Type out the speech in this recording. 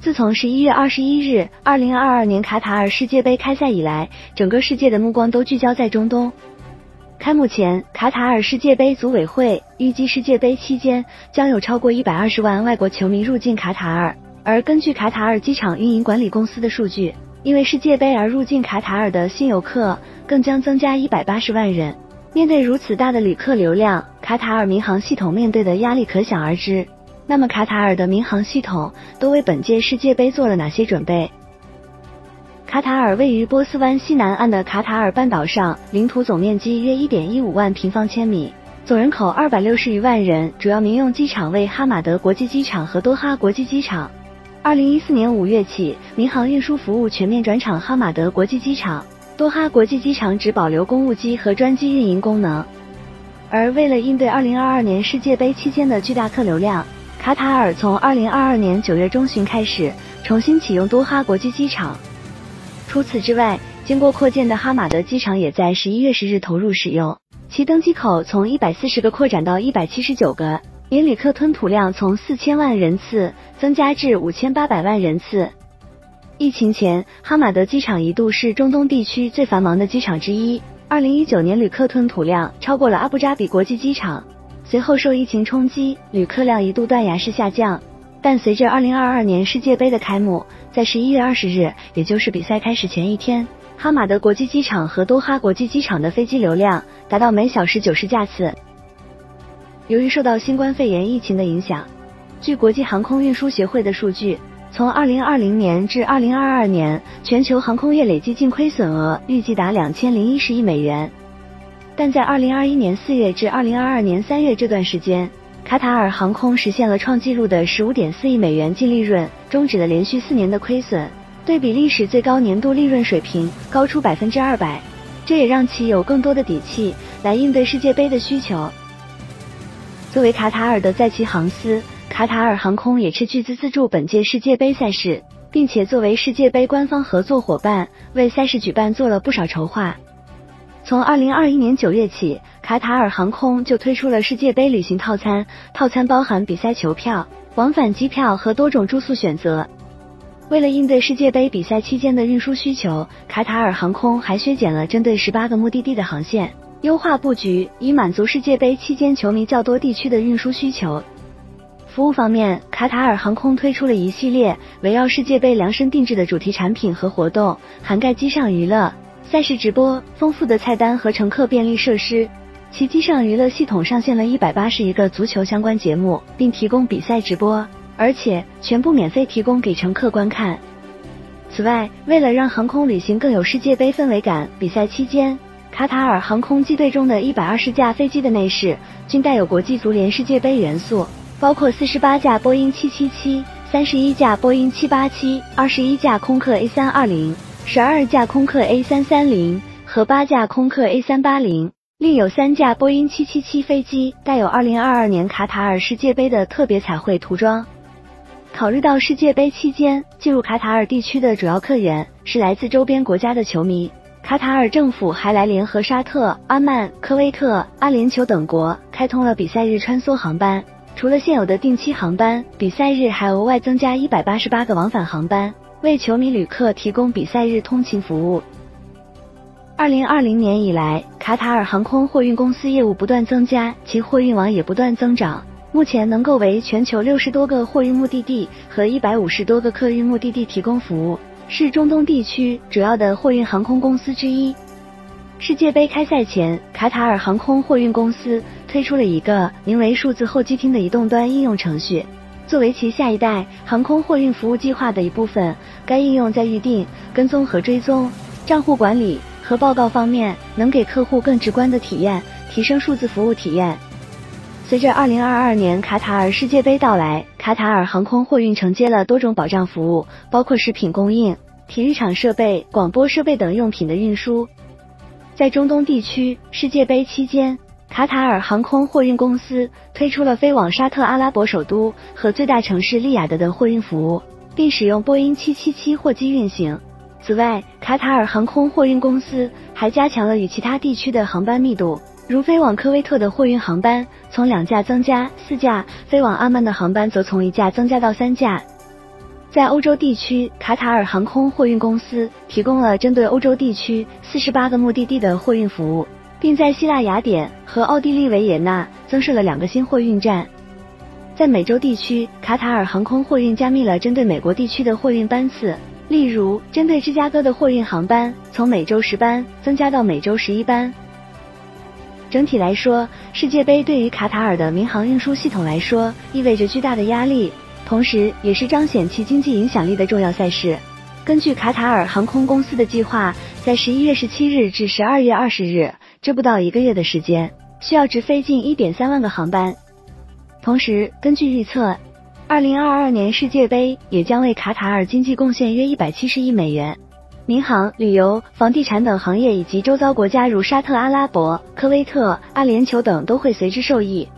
自从十一月二十一日，二零二二年卡塔尔世界杯开赛以来，整个世界的目光都聚焦在中东。开幕前，卡塔尔世界杯组委会预计世界杯期间将有超过一百二十万外国球迷入境卡塔尔。而根据卡塔尔机场运营管理公司的数据，因为世界杯而入境卡塔尔的新游客更将增加一百八十万人。面对如此大的旅客流量，卡塔尔民航系统面对的压力可想而知。那么，卡塔尔的民航系统都为本届世界杯做了哪些准备？卡塔尔位于波斯湾西南岸的卡塔尔半岛上，领土总面积约一点一五万平方千米，总人口二百六十余万人，主要民用机场为哈马德国际机场和多哈国际机场。二零一四年五月起，民航运输服务全面转场哈马德国际机场，多哈国际机场只保留公务机和专机运营功能。而为了应对二零二二年世界杯期间的巨大客流量，卡塔尔从二零二二年九月中旬开始重新启用多哈国际机场。除此之外，经过扩建的哈马德机场也在十一月十日投入使用，其登机口从一百四十个扩展到一百七十九个，年旅客吞吐量从四千万人次增加至五千八百万人次。疫情前，哈马德机场一度是中东地区最繁忙的机场之一，二零一九年旅客吞吐量超过了阿布扎比国际机场。随后受疫情冲击，旅客量一度断崖式下降。但随着二零二二年世界杯的开幕，在十一月二十日，也就是比赛开始前一天，哈马德国际机场和多哈国际机场的飞机流量达到每小时九十架次。由于受到新冠肺炎疫情的影响，据国际航空运输协会的数据，从二零二零年至二零二二年，全球航空业累计净亏损额预计达两千零一十亿美元。但在二零二一年四月至二零二二年三月这段时间，卡塔尔航空实现了创纪录的十五点四亿美元净利润，终止了连续四年的亏损，对比历史最高年度利润水平高出百分之二百，这也让其有更多的底气来应对世界杯的需求。作为卡塔尔的在旗航司，卡塔尔航空也斥巨资资助本届世界杯赛事，并且作为世界杯官方合作伙伴，为赛事举办做了不少筹划。从二零二一年九月起，卡塔尔航空就推出了世界杯旅行套餐，套餐包含比赛球票、往返机票和多种住宿选择。为了应对世界杯比赛期间的运输需求，卡塔尔航空还削减了针对十八个目的地的航线，优化布局，以满足世界杯期间球迷较多地区的运输需求。服务方面，卡塔尔航空推出了一系列围绕世界杯量身定制的主题产品和活动，涵盖机上娱乐。赛事直播、丰富的菜单和乘客便利设施，其机上娱乐系统上线了一百八十一个足球相关节目，并提供比赛直播，而且全部免费提供给乘客观看。此外，为了让航空旅行更有世界杯氛围感，比赛期间，卡塔尔航空机队中的一百二十架飞机的内饰均带有国际足联世界杯元素，包括四十八架波音七七七、三十一架波音七八七、二十一架空客 A 三二零。十二架空客 A 三三零和八架空客 A 三八零，另有三架波音七七七飞机带有二零二二年卡塔尔世界杯的特别彩绘涂装。考虑到世界杯期间进入卡塔尔地区的主要客源是来自周边国家的球迷，卡塔尔政府还来联合沙特、阿曼、科威特、阿联酋等国开通了比赛日穿梭航班。除了现有的定期航班，比赛日还额外增加一百八十八个往返航班。为球迷旅客提供比赛日通勤服务。二零二零年以来，卡塔尔航空货运公司业务不断增加，其货运网也不断增长，目前能够为全球六十多个货运目的地和一百五十多个客运目的地提供服务，是中东地区主要的货运航空公司之一。世界杯开赛前，卡塔尔航空货运公司推出了一个名为“数字候机厅”的移动端应用程序。作为其下一代航空货运服务计划的一部分，该应用在预订、跟踪和追踪、账户管理和报告方面，能给客户更直观的体验，提升数字服务体验。随着2022年卡塔尔世界杯到来，卡塔尔航空货运承接了多种保障服务，包括食品供应、体育场设备、广播设备等用品的运输。在中东地区，世界杯期间。卡塔尔航空货运公司推出了飞往沙特阿拉伯首都和最大城市利雅得的货运服务，并使用波音777货机运行。此外，卡塔尔航空货运公司还加强了与其他地区的航班密度，如飞往科威特的货运航班从两架增加四架，飞往阿曼的航班则从一架增加到三架。在欧洲地区，卡塔尔航空货运公司提供了针对欧洲地区四十八个目的地的货运服务，并在希腊雅典和奥地利维也纳增设了两个新货运站。在美洲地区，卡塔尔航空货运加密了针对美国地区的货运班次，例如针对芝加哥的货运航班从每周十班增加到每周十一班。整体来说，世界杯对于卡塔尔的民航运输系统来说意味着巨大的压力。同时，也是彰显其经济影响力的重要赛事。根据卡塔尔航空公司的计划，在十一月十七日至十二月二十日，这不到一个月的时间，需要直飞近一点三万个航班。同时，根据预测，二零二二年世界杯也将为卡塔尔经济贡献约一百七十亿美元。民航、旅游、房地产等行业以及周遭国家如沙特阿拉伯、科威特、阿联酋等都会随之受益。